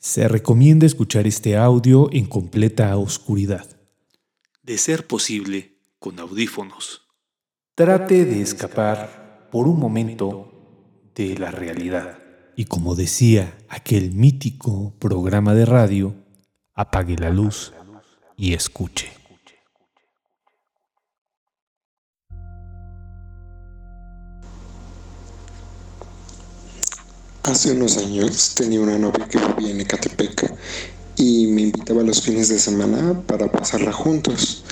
Se recomienda escuchar este audio en completa oscuridad. De ser posible, con audífonos. Trate de escapar por un momento de la realidad. Y como decía aquel mítico programa de radio, apague la luz y escuche. Hace unos años tenía una novia que vivía en Ecatepec y me invitaba los fines de semana para pasarla juntos.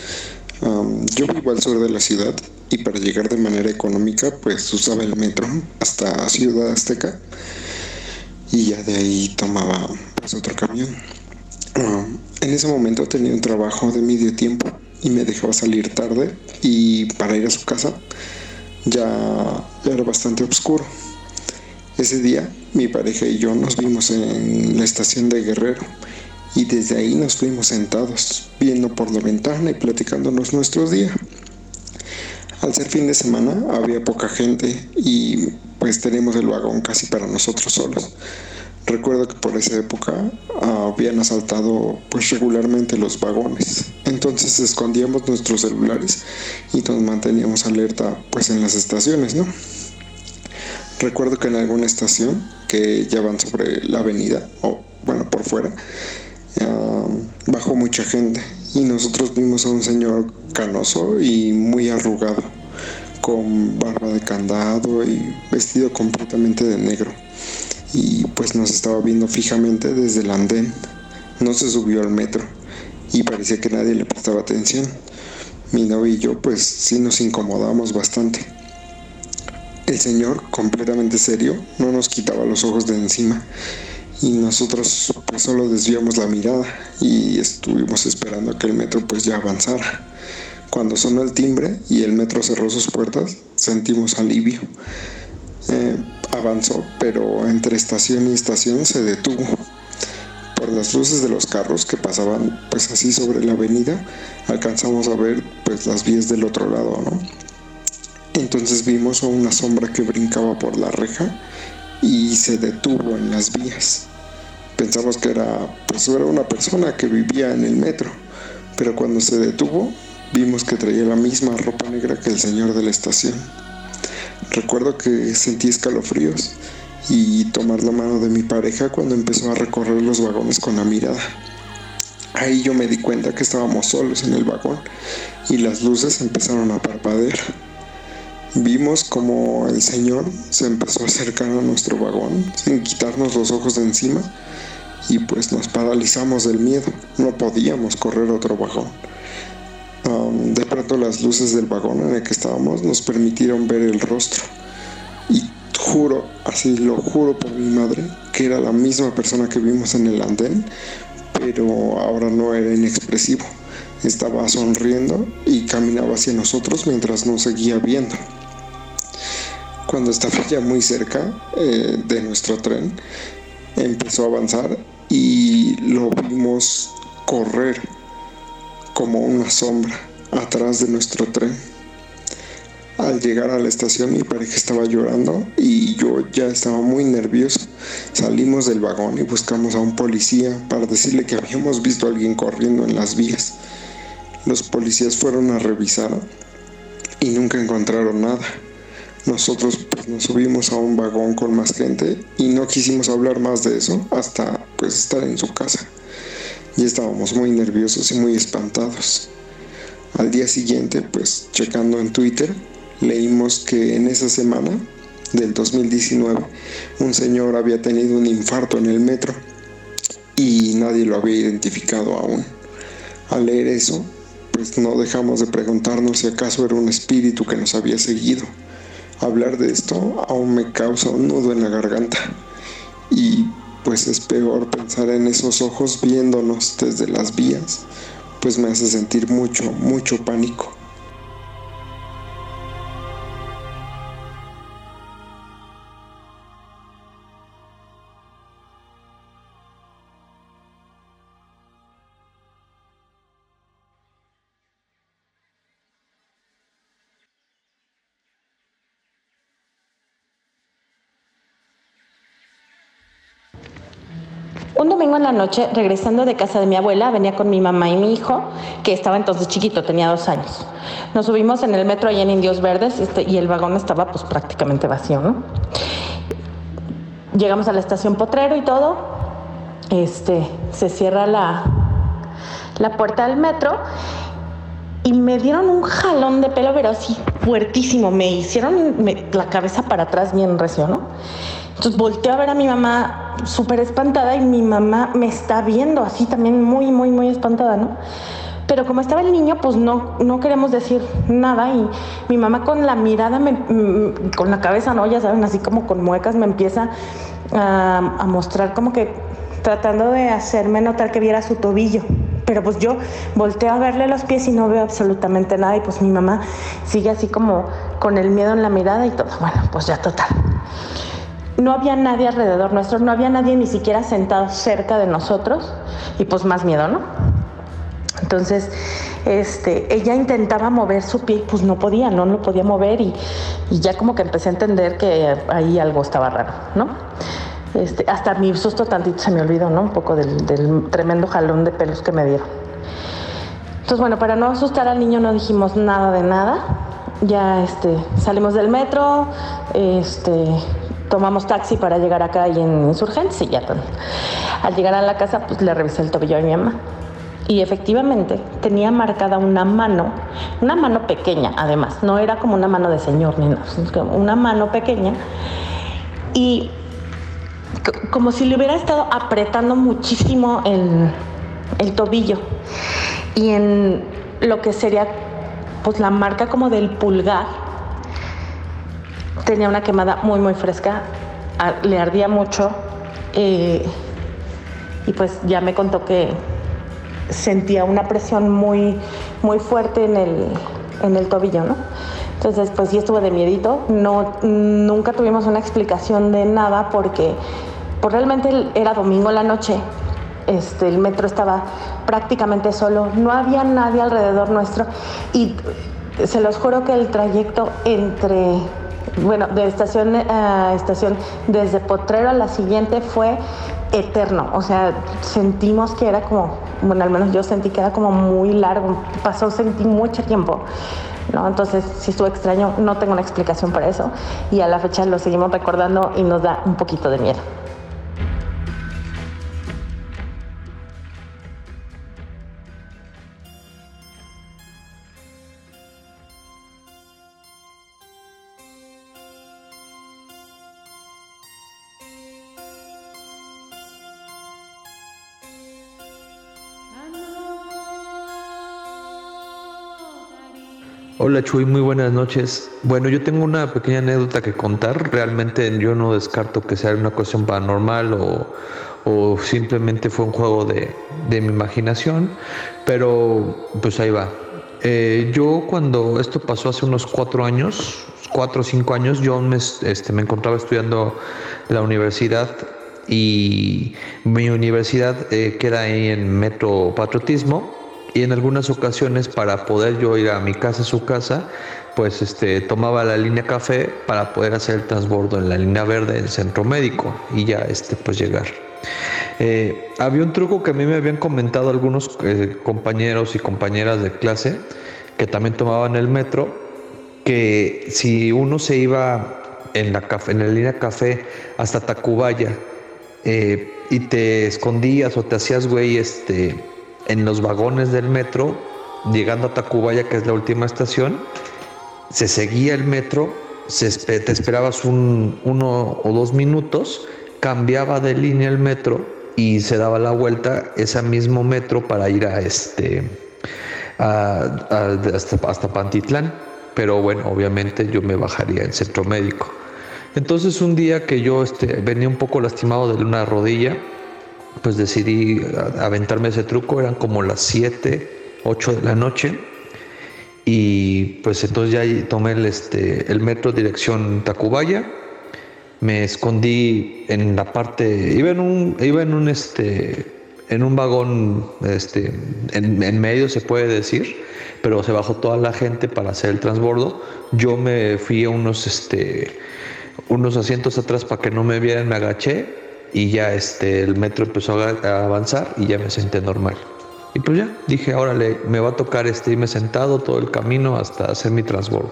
yo vivo al sur de la ciudad y para llegar de manera económica pues usaba el metro hasta Ciudad Azteca y ya de ahí tomaba pues otro camión. en ese momento tenía un trabajo de medio tiempo y me dejaba salir tarde y para ir a su casa ya era bastante oscuro. Ese día mi pareja y yo nos vimos en la estación de Guerrero y desde ahí nos fuimos sentados, viendo por la ventana y platicándonos nuestros días. Al ser fin de semana había poca gente y pues teníamos el vagón casi para nosotros solos. Recuerdo que por esa época habían asaltado pues regularmente los vagones. Entonces escondíamos nuestros celulares y nos manteníamos alerta pues en las estaciones, ¿no? Recuerdo que en alguna estación que ya van sobre la avenida, o bueno, por fuera, bajó mucha gente y nosotros vimos a un señor canoso y muy arrugado, con barba de candado y vestido completamente de negro. Y pues nos estaba viendo fijamente desde el andén. No se subió al metro y parecía que nadie le prestaba atención. Mi novio y yo pues sí nos incomodamos bastante. El señor, completamente serio, no nos quitaba los ojos de encima y nosotros pues solo desviamos la mirada y estuvimos esperando a que el metro pues ya avanzara. Cuando sonó el timbre y el metro cerró sus puertas, sentimos alivio. Eh, avanzó, pero entre estación y estación se detuvo. Por las luces de los carros que pasaban pues así sobre la avenida, alcanzamos a ver pues las vías del otro lado, ¿no? Entonces vimos a una sombra que brincaba por la reja y se detuvo en las vías. Pensamos que era, pues era una persona que vivía en el metro, pero cuando se detuvo vimos que traía la misma ropa negra que el señor de la estación. Recuerdo que sentí escalofríos y tomar la mano de mi pareja cuando empezó a recorrer los vagones con la mirada. Ahí yo me di cuenta que estábamos solos en el vagón y las luces empezaron a parpadear. Vimos como el Señor se empezó a acercar a nuestro vagón sin quitarnos los ojos de encima y pues nos paralizamos del miedo. No podíamos correr otro vagón. de pronto las luces del vagón en el que estábamos nos permitieron ver el rostro. Y juro, así lo juro por mi madre, que era la misma persona que vimos en el andén, pero ahora no era inexpresivo. Estaba sonriendo y caminaba hacia nosotros mientras nos seguía viendo. Cuando estaba ya muy cerca eh, de nuestro tren, empezó a avanzar y lo vimos correr como una sombra atrás de nuestro tren. Al llegar a la estación mi pareja estaba llorando y yo ya estaba muy nervioso. Salimos del vagón y buscamos a un policía para decirle que habíamos visto a alguien corriendo en las vías. Los policías fueron a revisar y nunca encontraron nada. Nosotros pues, nos subimos a un vagón con más gente y no quisimos hablar más de eso hasta pues estar en su casa. Y estábamos muy nerviosos y muy espantados. Al día siguiente, pues checando en Twitter, leímos que en esa semana del 2019 un señor había tenido un infarto en el metro y nadie lo había identificado aún. Al leer eso, pues no dejamos de preguntarnos si acaso era un espíritu que nos había seguido hablar de esto aún me causa un nudo en la garganta. Y pues es peor pensar en esos ojos viéndonos desde las vías, pues me hace sentir mucho, mucho pánico. En la noche, regresando de casa de mi abuela, venía con mi mamá y mi hijo, que estaba entonces chiquito, tenía dos años. Nos subimos en el metro allá en Indios Verdes este, y el vagón estaba pues prácticamente vacío. Llegamos a la estación Potrero y todo. Este, se cierra la, la puerta del metro y me dieron un jalón de pelo, pero así fuertísimo. Me hicieron la cabeza para atrás bien recio, ¿no? Entonces volteé a ver a mi mamá súper espantada y mi mamá me está viendo así también muy, muy, muy espantada, ¿no? Pero como estaba el niño, pues no, no queremos decir nada y mi mamá con la mirada, con la cabeza, ¿no? Ya saben, así como con muecas me empieza a, a mostrar como que tratando de hacerme notar que viera su tobillo. Pero pues yo volteo a verle los pies y no veo absolutamente nada y pues mi mamá sigue así como con el miedo en la mirada y todo. Bueno, pues ya total no había nadie alrededor nuestro, no había nadie ni siquiera sentado cerca de nosotros y pues más miedo, ¿no? Entonces, este, ella intentaba mover su pie, pues no podía, no lo podía mover y, ya como que empecé a entender que ahí algo estaba raro, ¿no? Este, hasta mi susto tantito se me olvidó, ¿no? Un poco del, del tremendo jalón de pelos que me dieron. Entonces, bueno, para no asustar al niño no dijimos nada de nada. Ya este, salimos del metro, este, tomamos taxi para llegar acá y en Insurgentes y ya. Al llegar a la casa, pues le revisé el tobillo a mi mamá. Y efectivamente tenía marcada una mano, una mano pequeña además, no era como una mano de señor ni nada, una mano pequeña. Y como si le hubiera estado apretando muchísimo el, el tobillo. Y en lo que sería pues la marca como del pulgar, tenía una quemada muy, muy fresca, le ardía mucho eh, y pues ya me contó que sentía una presión muy, muy fuerte en el, en el tobillo, ¿no? Entonces, pues sí estuve de miedito. No, nunca tuvimos una explicación de nada porque pues realmente era domingo la noche. Este, el metro estaba prácticamente solo, no había nadie alrededor nuestro y se los juro que el trayecto entre bueno, de estación a estación, desde Potrero a la siguiente fue eterno. O sea, sentimos que era como, bueno, al menos yo sentí que era como muy largo. Pasó, sentí mucho tiempo. ¿no? Entonces, si estuvo extraño, no tengo una explicación para eso. Y a la fecha lo seguimos recordando y nos da un poquito de miedo. Hola Chuy, muy buenas noches. Bueno, yo tengo una pequeña anécdota que contar. Realmente yo no descarto que sea una cuestión paranormal o, simplemente fue un juego de, mi imaginación, pero pues ahí va. Eh, yo cuando esto pasó hace unos cuatro años, cuatro o cinco años, yo me, este, me encontraba estudiando la universidad y mi universidad eh, queda ahí en Metro Patriotismo y en algunas ocasiones para poder yo ir a mi casa, a su casa, pues este, tomaba la línea café para poder hacer el transbordo en la línea verde del centro médico y ya este, pues llegar. Eh, había un truco que a mí me habían comentado algunos eh, compañeros y compañeras de clase que también tomaban el metro, que si uno se iba en la, en la línea café hasta Tacubaya eh, y te escondías o te hacías güey este, en los vagones del metro, llegando a Tacubaya, que es la última estación, se seguía el metro, se, te esperabas un, uno o dos minutos, cambiaba de línea el metro y se daba la vuelta ese mismo metro para ir a este hasta, Pantitlán. Pero bueno, obviamente yo me bajaría en centro médico. Entonces un día que yo este, venía un poco lastimado de una rodilla, pues decidí aventarme ese truco, eran como las 7, 8 de la noche. Y pues entonces ya tomé el, este, el metro dirección Tacubaya, me escondí en la parte, iba en un, iba en un, este, en un vagón este, en, en medio se puede decir, pero se bajó toda la gente para hacer el transbordo, yo me fui a unos, este, unos asientos atrás para que no me vieran, me agaché y ya este, el metro empezó a avanzar y ya me senté normal. Y pues ya, dije, órale, me va a tocar este, irme sentado todo el camino hasta hacer mi transbordo.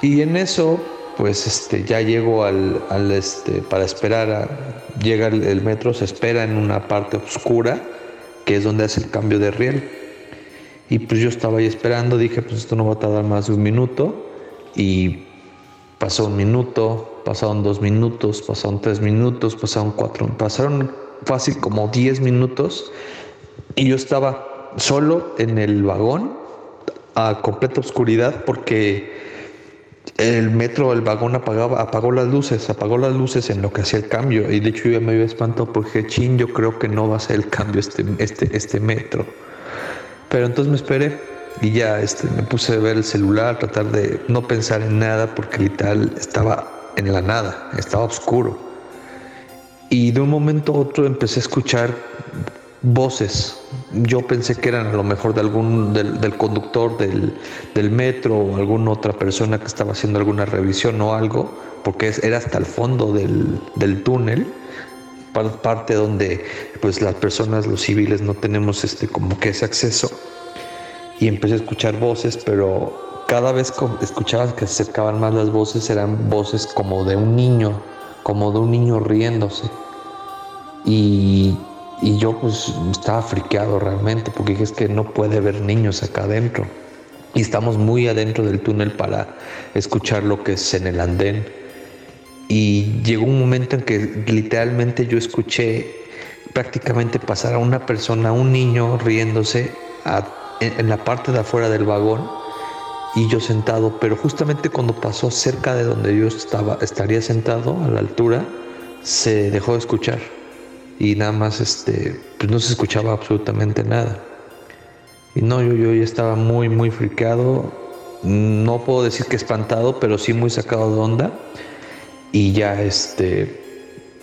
Y en eso, pues este, ya llego al, al este, para esperar, a, llega el, el, metro, se espera en una parte oscura, que es donde hace el cambio de riel. Y pues yo estaba ahí esperando, dije, pues esto no va a tardar más de un minuto. Y pasó un minuto, pasaron dos minutos, pasaron tres minutos, pasaron cuatro, pasaron fácil como diez minutos y yo estaba solo en el vagón a completa oscuridad porque el metro, el vagón apagaba, apagó las luces, apagó las luces en lo que hacía el cambio. Y de hecho yo me había espantado porque chin, yo creo que no va a ser el cambio este, este, este metro. Pero entonces me esperé y ya este, me puse a ver el celular, tratar de no pensar en nada porque literal estaba en la nada, estaba oscuro. Y de un momento a otro empecé a escuchar voces. Yo pensé que eran a lo mejor de algún del, conductor del, metro o alguna otra persona que estaba haciendo alguna revisión o algo, porque era hasta el fondo del, del túnel, parte donde pues las personas, los civiles, no tenemos este como que ese acceso. Y empecé a escuchar voces, pero cada vez que escuchabas que se acercaban más las voces, eran voces como de un niño, como de un niño riéndose. Y y yo pues estaba friqueado realmente porque es que no puede haber niños acá adentro. Y estamos muy adentro del túnel para escuchar lo que es en el andén. Y llegó un momento en que literalmente yo escuché prácticamente pasar a una persona, un niño riéndose en, la parte de afuera del vagón y yo sentado, pero justamente cuando pasó cerca de donde yo estaba, estaría sentado a la altura, se dejó de escuchar y nada más este, pues no se escuchaba absolutamente nada. Y no, yo, yo ya estaba muy, muy friqueado, no puedo decir que espantado, pero sí muy sacado de onda. Y ya este,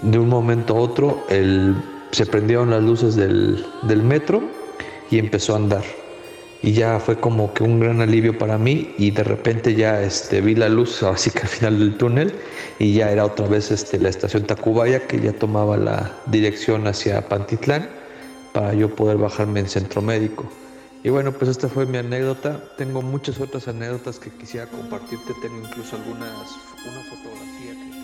de un momento a otro, el, se prendieron las luces del, del metro y empezó a andar y ya fue como que un gran alivio para mí y de repente ya este, vi la luz así que al final del túnel y ya era otra vez este, la estación Tacubaya que ya tomaba la dirección hacia Pantitlán para yo poder bajarme en centro médico. Y bueno, pues esta fue mi anécdota. Tengo muchas otras anécdotas que quisiera compartirte. Tengo incluso algunas, una fotografía que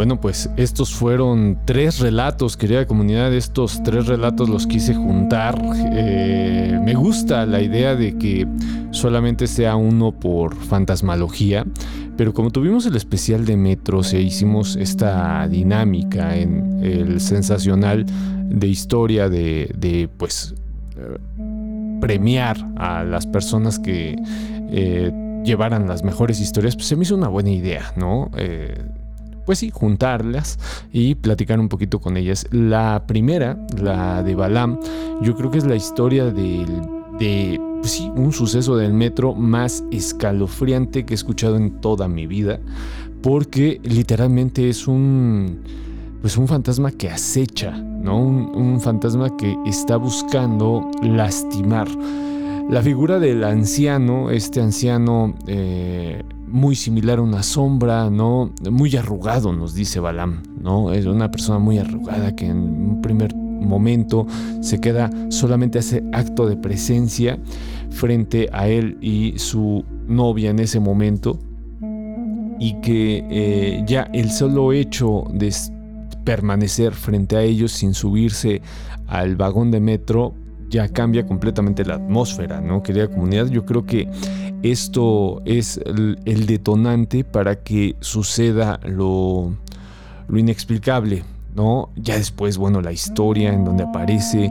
Bueno, pues estos fueron tres relatos, querida comunidad. Estos tres relatos los quise juntar. Eh, me gusta la idea de que solamente sea uno por fantasmalogía, pero como tuvimos el especial de metros e hicimos esta dinámica en el sensacional de historia de, pues premiar a las personas que eh, llevaran las mejores historias, pues se me hizo una buena idea, ¿no? Eh, pues sí, juntarlas y platicar un poquito con ellas. La primera, la de Balam, yo creo que es la historia del, de pues sí, un suceso del metro más escalofriante que he escuchado en toda mi vida, porque literalmente es un, pues un fantasma que acecha, ¿no? Un, fantasma que está buscando lastimar. La figura del anciano, este anciano eh, muy similar a una sombra, ¿no? Muy arrugado, nos dice Balam, ¿no? Es una persona muy arrugada que en un primer momento se queda solamente ese acto de presencia frente a él y su novia en ese momento y que eh, ya el solo hecho de permanecer frente a ellos sin subirse al vagón de metro ya cambia completamente la atmósfera, ¿no? Querida comunidad, yo creo que esto es el, detonante para que suceda lo, lo, inexplicable, ¿no? Ya después, bueno, la historia en donde aparece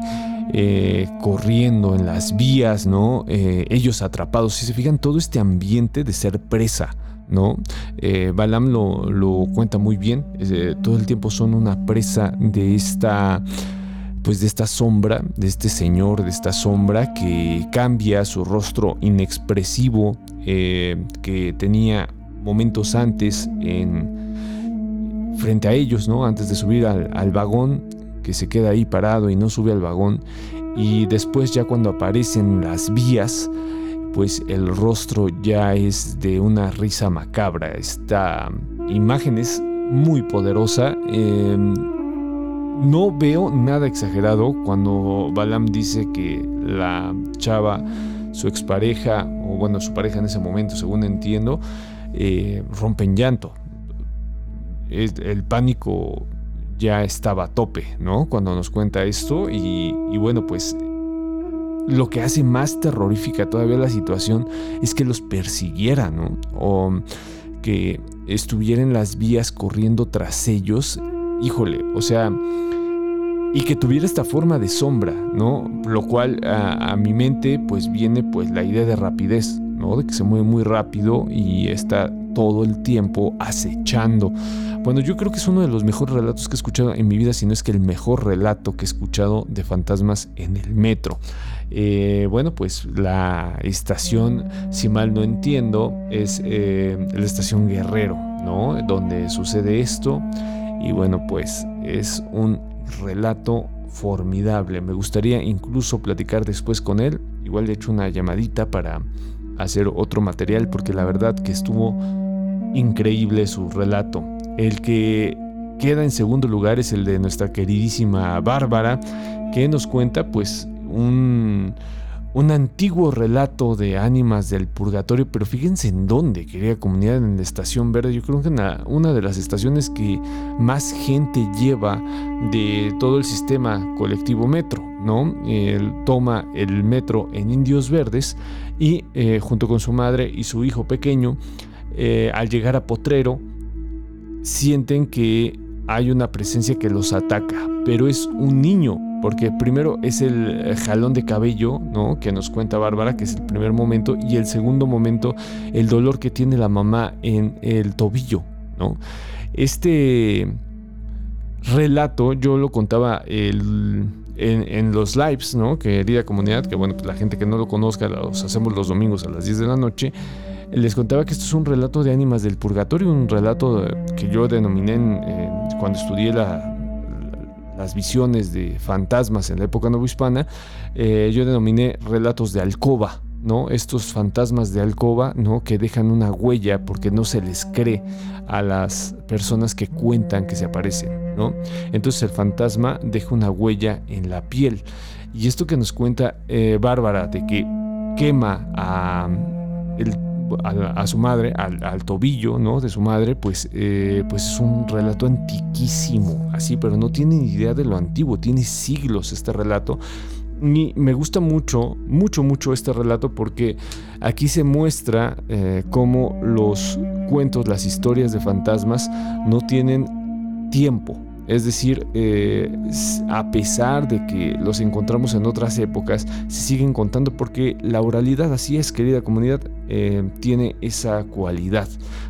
eh, corriendo en las vías, ¿no? Eh, ellos atrapados, si se fijan, todo este ambiente de ser presa, ¿no? Eh, Balam lo, lo, cuenta muy bien, todo el tiempo son una presa de esta pues de esta sombra, de este señor, de esta sombra que cambia su rostro inexpresivo eh, que tenía momentos antes en, frente a ellos, ¿no? antes de subir al, vagón, que se queda ahí parado y no sube al vagón, y después ya cuando aparecen las vías, pues el rostro ya es de una risa macabra. Esta imagen es muy poderosa. Em, no veo nada exagerado cuando Balam dice que la chava, su expareja, o bueno, su pareja en ese momento, según entiendo, eh, rompe en llanto. El pánico ya estaba a tope, ¿no? Cuando nos cuenta esto y, bueno, pues lo que hace más terrorífica todavía la situación es que los persiguieran, ¿no? O que estuvieran las vías corriendo tras ellos. Híjole, o sea, y que tuviera esta forma de sombra, ¿no? Lo cual a, mi mente pues viene pues la idea de rapidez, ¿no? De que se mueve muy rápido y está todo el tiempo acechando. Bueno, yo creo que es uno de los mejores relatos que he escuchado en mi vida, si no es que el mejor relato que he escuchado de fantasmas en el metro. Eh, bueno, pues la estación, si mal no entiendo, es eh, la estación Guerrero, ¿no? Donde sucede esto. Y bueno, pues es un relato formidable. Me gustaría incluso platicar después con él. Igual le he hecho una llamadita para hacer otro material porque la verdad que estuvo increíble su relato. El que queda en segundo lugar es el de nuestra queridísima Bárbara, que nos cuenta pues un, un antiguo relato de ánimas del purgatorio, pero fíjense en dónde, querida comunidad, en la estación verde. Yo creo que una, una de las estaciones que más gente lleva de todo el sistema colectivo metro, ¿no? Él toma el metro en Indios Verdes y eh, junto con su madre y su hijo pequeño, eh, al llegar a Potrero, sienten que hay una presencia que los ataca, pero es un niño, porque primero es el jalón de cabello, ¿no? Que nos cuenta Bárbara, que es el primer momento, y el segundo momento, el dolor que tiene la mamá en el tobillo, ¿no? Este relato yo lo contaba en, los lives, ¿no? Querida comunidad, que bueno, pues la gente que no lo conozca, los hacemos los domingos a las 10 de la noche. Les contaba que esto es un relato de ánimas del purgatorio, un relato que yo denominé cuando estudié las visiones de fantasmas en la época novohispana, eh, yo denominé relatos de alcoba, ¿no? Estos fantasmas de alcoba, ¿no? Que dejan una huella porque no se les cree a las personas que cuentan que se aparecen, ¿no? Entonces el fantasma deja una huella en la piel. Y esto que nos cuenta eh, Bárbara de que quema a el a, su madre, al, tobillo ¿no? de su madre, pues, eh, pues es un relato antiquísimo, así, pero no tiene ni idea de lo antiguo, tiene siglos este relato. Y me gusta mucho, mucho, mucho este relato porque aquí se muestra eh, cómo los cuentos, las historias de fantasmas no tienen tiempo, es decir, eh, a pesar de que los encontramos en otras épocas, se siguen contando porque la oralidad, así es, querida comunidad, eh, tiene esa cualidad,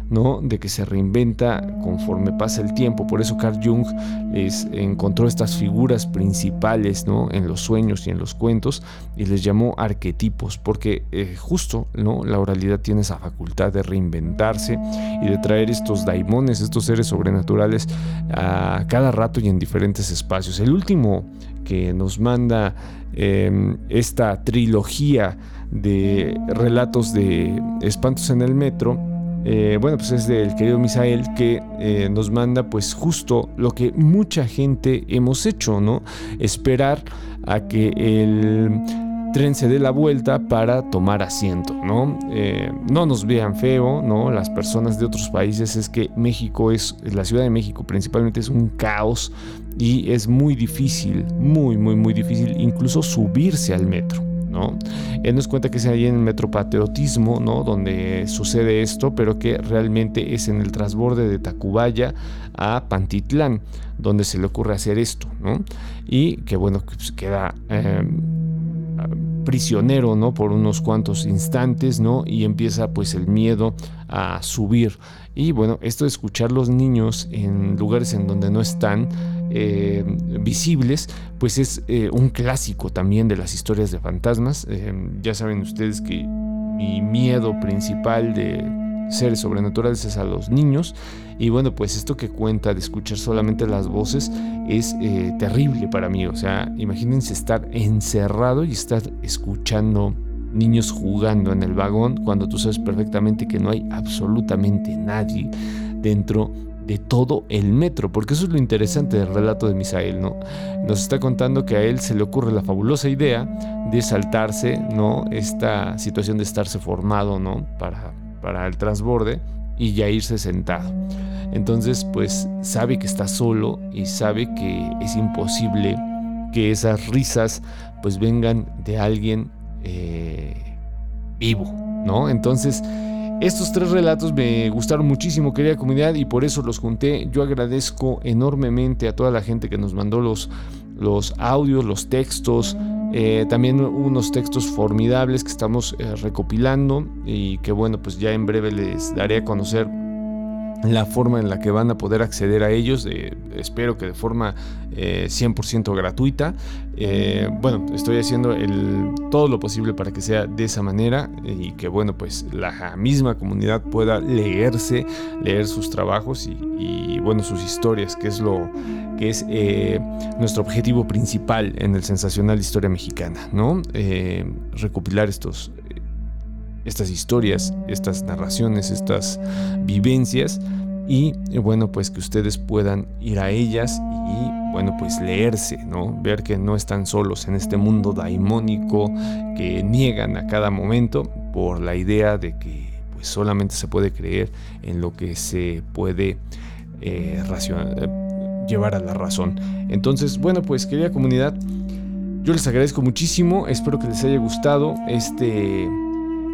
¿no? De que se reinventa conforme pasa el tiempo. Por eso Carl Jung les encontró estas figuras principales, ¿no? En los sueños y en los cuentos y les llamó arquetipos, porque eh, justo, ¿no? La oralidad tiene esa facultad de reinventarse y de traer estos daimones, estos seres sobrenaturales a cada rato y en diferentes espacios. El último que nos manda em, esta trilogía de relatos de espantos en el metro, eh, bueno, pues es del querido Misael que eh, nos manda pues justo lo que mucha gente hemos hecho, ¿no? Esperar a que el tren se dé la vuelta para tomar asiento, ¿no? Eh, no nos vean feo, ¿no? Las personas de otros países es que México es, la Ciudad de México principalmente es un caos y es muy difícil, muy, muy, muy difícil incluso subirse al metro. ¿no? Él nos cuenta que es ahí en el metropatriotismo, ¿no? Donde sucede esto, pero que realmente es en el transborde de Tacubaya a Pantitlán, donde se le ocurre hacer esto, ¿no? Y que bueno, pues queda em, prisionero, ¿no? Por unos cuantos instantes, ¿no? Y empieza pues el miedo a subir. Y bueno, esto de escuchar los niños en lugares en donde no están, eh, visibles, pues es eh, un clásico también de las historias de fantasmas. Eh, ya saben ustedes que mi miedo principal de seres sobrenaturales es a los niños. Y bueno, pues esto que cuenta de escuchar solamente las voces es eh, terrible para mí. O sea, imagínense estar encerrado y estar escuchando niños jugando en el vagón cuando tú sabes perfectamente que no hay absolutamente nadie dentro de todo el metro, porque eso es lo interesante del relato de Misael, ¿no? Nos está contando que a él se le ocurre la fabulosa idea de saltarse, ¿no? Esta situación de estarse formado, ¿no? Para, para el transborde y ya irse sentado. Entonces, pues sabe que está solo y sabe que es imposible que esas risas pues vengan de alguien eh, vivo, ¿no? Entonces, estos tres relatos me gustaron muchísimo, querida comunidad, y por eso los junté. Yo agradezco enormemente a toda la gente que nos mandó los, los audios, los textos, eh, también unos textos formidables que estamos eh, recopilando y que bueno, pues ya en breve les daré a conocer la forma en la que van a poder acceder a ellos, espero que de forma 100% eh, gratuita. Eh, bueno, estoy haciendo todo lo posible para que sea de esa manera y que bueno, pues la misma comunidad pueda leerse, leer sus trabajos y, bueno, sus historias, que es lo que es eh, nuestro objetivo principal en el sensacional historia mexicana, ¿no? recopilar estos estas historias, estas narraciones, estas vivencias y bueno, pues que ustedes puedan ir a ellas y bueno, pues leerse, ¿no? Ver que no están solos en este mundo daimónico que niegan a cada momento por la idea de que pues solamente se puede creer en lo que se puede eh, eh, llevar a la razón. Entonces, bueno, pues querida comunidad, yo les agradezco muchísimo, espero que les haya gustado este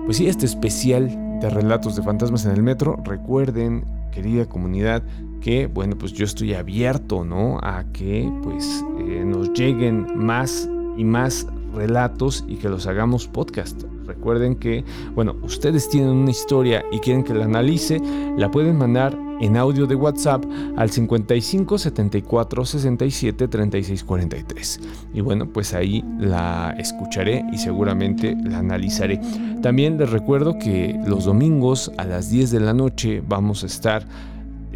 pues sí, este especial de relatos de fantasmas en el metro. Recuerden, querida comunidad, que bueno, pues yo estoy abierto, ¿no? A que pues eh, nos lleguen más y más relatos y que los hagamos podcast. Recuerden que, bueno, ustedes tienen una historia y quieren que la analice, la pueden mandar en audio de WhatsApp al 55 74 67 36 43. Y bueno, pues ahí la escucharé y seguramente la analizaré. También les recuerdo que los domingos a las 10 de la noche vamos a estar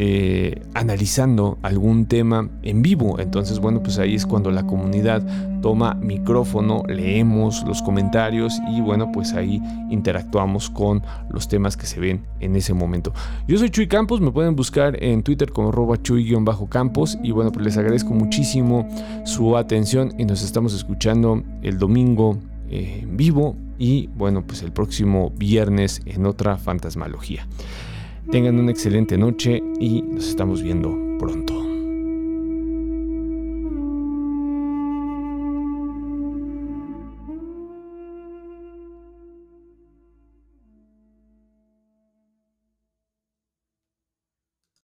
eh, analizando algún tema en vivo. Entonces, bueno, pues ahí es cuando la comunidad toma micrófono, leemos los comentarios y bueno, pues ahí interactuamos con los temas que se ven en ese momento. Yo soy Chuy Campos, me pueden buscar en Twitter como arroba chuy-campos y bueno, pues les agradezco muchísimo su atención y nos estamos escuchando el domingo eh, en vivo y bueno, pues el próximo viernes en otra fantasmalogía. Tengan una excelente noche y nos estamos viendo pronto.